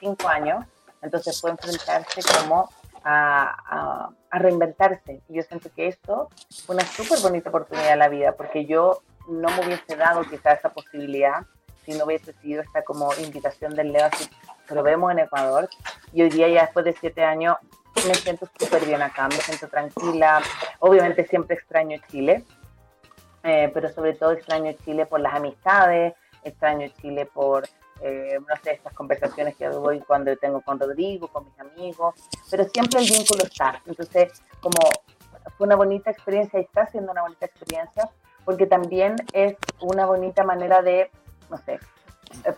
25 años, entonces fue enfrentarse como a, reinventarse. Y yo siento que esto fue una súper bonita oportunidad en la vida, porque yo no me hubiese dado quizá esa posibilidad si no hubiese sido esta como invitación del Leo, así lo vemos en Ecuador. Y hoy día, ya después de siete años, me siento súper bien acá, me siento tranquila. Obviamente siempre extraño Chile, eh, pero sobre todo extraño Chile por las amistades, extraño Chile por eh, no sé, estas conversaciones que voy cuando tengo con Rodrigo, con mis amigos, pero siempre el vínculo está. Entonces, como fue una bonita experiencia y está siendo una bonita experiencia, porque también es una bonita manera de, no sé,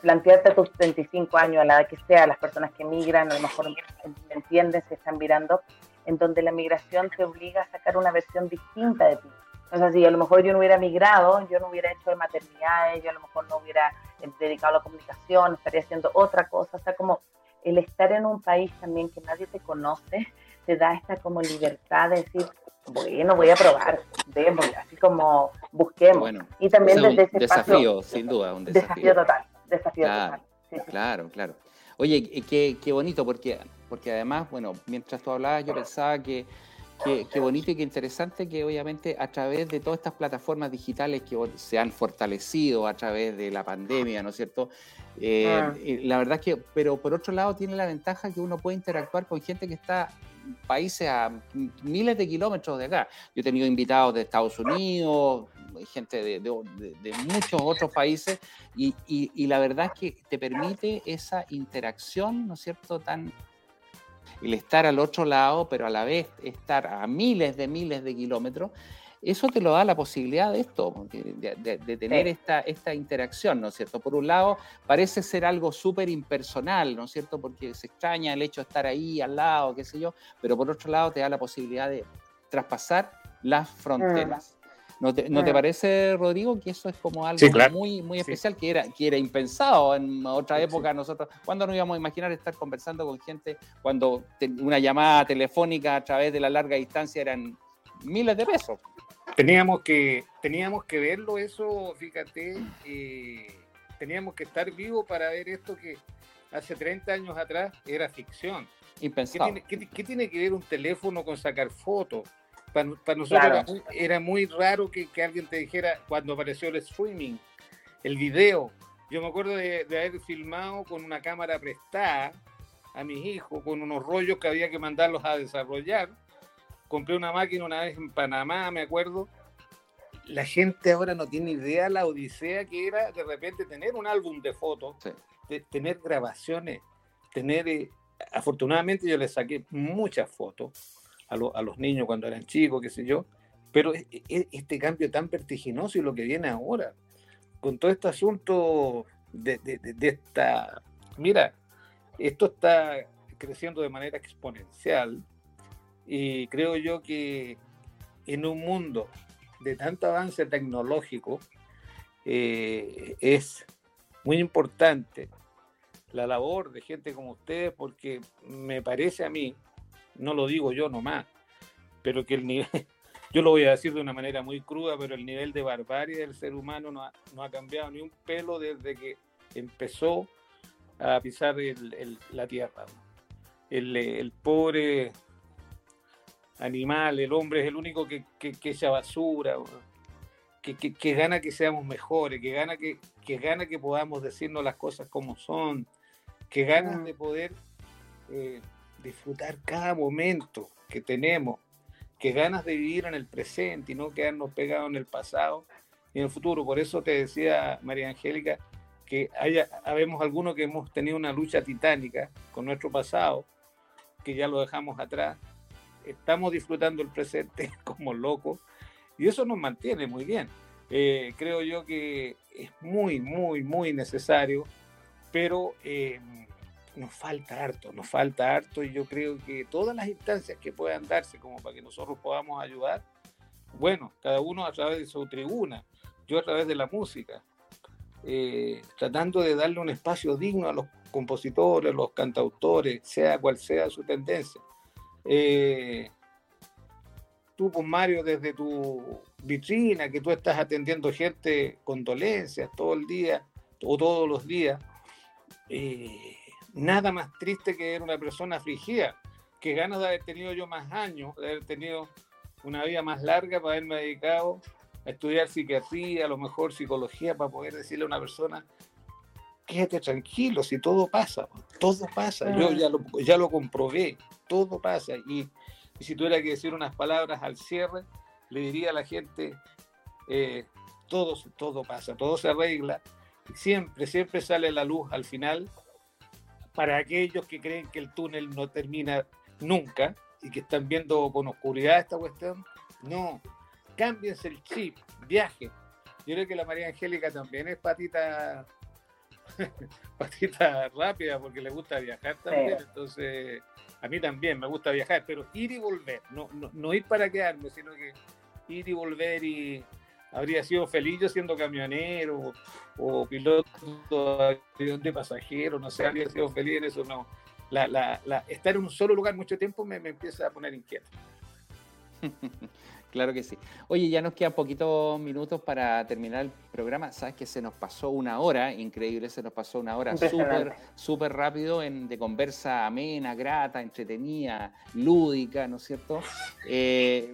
plantearte a tus 35 años, a la edad que sea, las personas que migran, a lo mejor me entienden, se están mirando, en donde la migración te obliga a sacar una versión distinta de ti. O sea, si a lo mejor yo no hubiera migrado, yo no hubiera hecho maternidades, yo a lo mejor no hubiera eh, dedicado a la comunicación, estaría haciendo otra cosa. O sea, como el estar en un país también que nadie te conoce, te da esta como libertad de decir, bueno, voy a probar, vemos, así como busquemos. y también desde ese desafío, sin duda, un desafío. total, desafío total. Claro, claro. Oye, qué, qué bonito, porque, porque además, bueno, mientras tú hablabas, yo pensaba que Qué, bonito y qué interesante que obviamente a través de todas estas plataformas digitales que se han fortalecido a través de la pandemia, ¿no es cierto? Eh, ah. La verdad es que, pero por otro lado tiene la ventaja que uno puede interactuar con gente que está en países a miles de kilómetros de acá. Yo he tenido invitados de Estados Unidos, gente de, muchos otros países y, y la verdad es que te permite esa interacción, ¿no es cierto?, tan el estar al otro lado, pero a la vez estar a miles de miles de kilómetros, eso te lo da la posibilidad de esto, de, tener esta, esta interacción, ¿no es cierto? Por un lado, parece ser algo súper impersonal, ¿no es cierto? Porque se extraña el hecho de estar ahí al lado, qué sé yo, pero por otro lado te da la posibilidad de traspasar las fronteras. ¿No te, ¿No te, parece, Rodrigo, que eso es como algo muy, muy especial, que, era, que era impensado en otra época nosotros? ¿Cuándo nos íbamos a imaginar estar conversando con gente cuando una llamada telefónica a través de la larga distancia eran miles de pesos? Teníamos que, teníamos que verlo eso, fíjate, teníamos que estar vivos para ver esto que hace 30 años atrás era ficción. Impensable. ¿Qué tiene, qué tiene que ver un teléfono con sacar fotos? Para, nosotros era, muy, raro que, alguien te dijera cuando apareció el streaming, el video. Yo me acuerdo de, haber filmado con una cámara prestada a mis hijos, con unos rollos que había que mandarlos a desarrollar. Compré una máquina una vez en Panamá, me acuerdo. La gente ahora no tiene idea la odisea que era de repente tener un álbum de fotos, de, tener grabaciones, tener... Eh, afortunadamente yo le saqué muchas fotos a, los niños cuando eran chicos, qué sé yo, pero este cambio tan vertiginoso y lo que viene ahora, con todo este asunto de, esta... Mira, esto está creciendo de manera exponencial y creo yo que en un mundo de tanto avance tecnológico eh, es muy importante la labor de gente como ustedes porque me parece a mí no lo digo yo nomás, pero que el nivel, [laughs] yo lo voy a decir de una manera muy cruda, pero el nivel de barbarie del ser humano no ha, cambiado ni un pelo desde que empezó a pisar la tierra. El, pobre animal, el hombre es el único que, que, que echa basura, que, gana que seamos mejores, que gana que, gana que podamos decirnos las cosas como son, que ganas de poder eh, disfrutar cada momento que tenemos, que ganas de vivir en el presente y no quedarnos pegados en el pasado y en el futuro. Por eso te decía, María Angélica, que haya, habemos algunos que hemos tenido una lucha titánica con nuestro pasado, que ya lo dejamos atrás. Estamos disfrutando el presente [laughs] como locos y eso nos mantiene muy bien. Eh, creo yo que es muy, muy, muy necesario, pero eh, nos falta harto, nos falta harto y yo creo que todas las instancias que puedan darse como para que nosotros podamos ayudar, bueno, cada uno a través de su tribuna, yo a través de la música, eh, tratando de darle un espacio digno a los compositores, los cantautores, sea cual sea su tendencia. Eh, tú, pues Mario, desde tu vitrina, que tú estás atendiendo gente con dolencias todo el día o todos los días, eh, nada más triste que ver una persona afligida. Que ganas de haber tenido yo más años, de haber tenido una vida más larga para haberme dedicado a estudiar psiquiatría, a lo mejor psicología, para poder decirle a una persona, quédate tranquilo, si todo pasa, todo pasa. Yo ya lo, ya lo comprobé, todo pasa. Y, si tuviera que decir unas palabras al cierre, le diría a la gente, eh, todo, todo pasa, todo se arregla. Siempre, siempre sale la luz al final para aquellos que creen que el túnel no termina nunca y que están viendo con oscuridad esta cuestión, no, cámbiense el chip, viaje. Yo creo que la María Angélica también es patita, [laughs] patita rápida porque le gusta viajar también, entonces a mí también me gusta viajar, pero ir y volver, no, no, no ir para quedarme, sino que ir y volver y, habría sido feliz yo siendo camionero o, piloto de pasajeros, no sé, habría sido feliz en eso, no. La, la, la, estar en un solo lugar mucho tiempo me, me empieza a poner inquieto. [laughs] Claro que sí. Oye, ya nos quedan poquitos minutos para terminar el programa. Sabes que se nos pasó una hora, increíble, se nos pasó una hora súper súper rápido en, de conversa amena, grata, entretenida, lúdica, ¿no es cierto? Eh,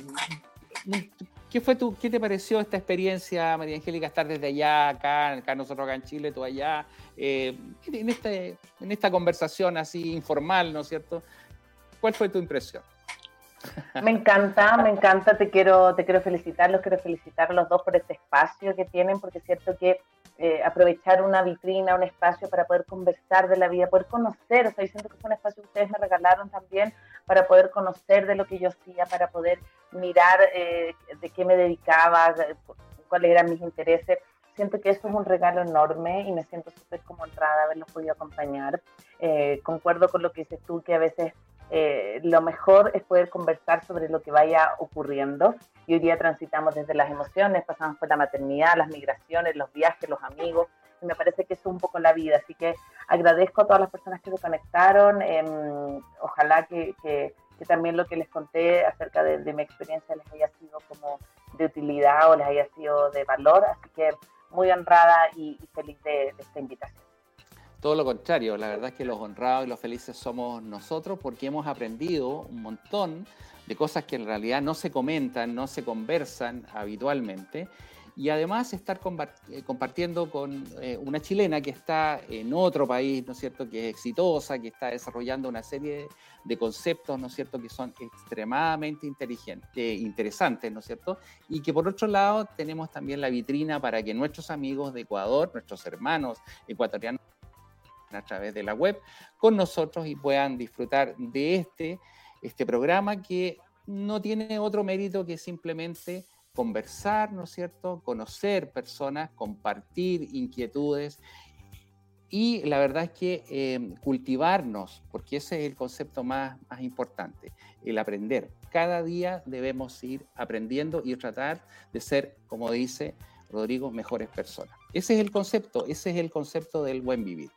¿Qué fue tu, qué te pareció esta experiencia, María Angélica, estar desde allá, acá, acá nosotros acá en Chile, tú allá, eh, en, este, en esta conversación así informal, ¿no es cierto? ¿Cuál fue tu impresión? Me encanta, me encanta, te quiero, te quiero felicitar, los quiero felicitar a los dos por este espacio que tienen, porque es cierto que eh, aprovechar una vitrina, un espacio para poder conversar de la vida, poder conocer, o sea, diciendo que fue un espacio que ustedes me regalaron también para poder conocer de lo que yo hacía, para poder mirar eh, de qué me dedicaba, cuáles eran mis intereses. Siento que eso es un regalo enorme y me siento súper como honrada haberlos podido acompañar. Eh, concuerdo con lo que dices tú, que a veces eh, lo mejor es poder conversar sobre lo que vaya ocurriendo. Y hoy día transitamos desde las emociones, pasamos por la maternidad, las migraciones, los viajes, los amigos. Y me parece que es un poco la vida. Así que agradezco a todas las personas que se conectaron. Em, ojalá que, que, también lo que les conté acerca de, mi experiencia les haya sido como de utilidad o les haya sido de valor. Así que muy honrada y, feliz de esta invitación. Todo lo contrario, la verdad es que los honrados y los felices somos nosotros porque hemos aprendido un montón de cosas que en realidad no se comentan, no se conversan habitualmente. Y además estar eh, compartiendo con eh, una chilena que está en otro país, ¿no es cierto?, que es exitosa, que está desarrollando una serie de conceptos, ¿no es cierto?, que son extremadamente inteligentes, eh, interesantes, ¿no es cierto? Y que por otro lado tenemos también la vitrina para que nuestros amigos de Ecuador, nuestros hermanos ecuatorianos, a través de la web con nosotros y puedan disfrutar de este, este programa que no tiene otro mérito que simplemente conversar, ¿no es cierto? Conocer personas, compartir inquietudes y la verdad es que eh, cultivarnos, porque ese es el concepto más, más importante, el aprender. Cada día debemos ir aprendiendo y tratar de ser, como dice Rodrigo, mejores personas. Ese es el concepto, ese es el concepto del buen vivir.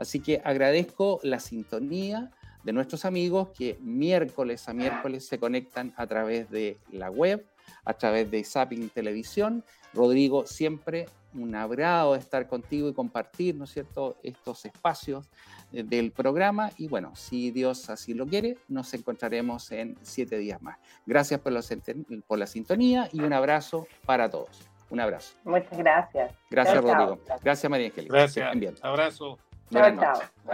Así que agradezco la sintonía de nuestros amigos que miércoles a miércoles se conectan a través de la web, a través de Zapping Televisión. Rodrigo, siempre un agrado estar contigo y compartir, ¿no es cierto?, estos espacios del programa. Y bueno, si Dios así lo quiere, nos encontraremos en siete días más. Gracias por por la sintonía y un abrazo para todos. Un abrazo. Muchas gracias. Gracias, Rodrigo. Gracias, María Angélica. Gracias. Bien. Abrazo. Buenas chao,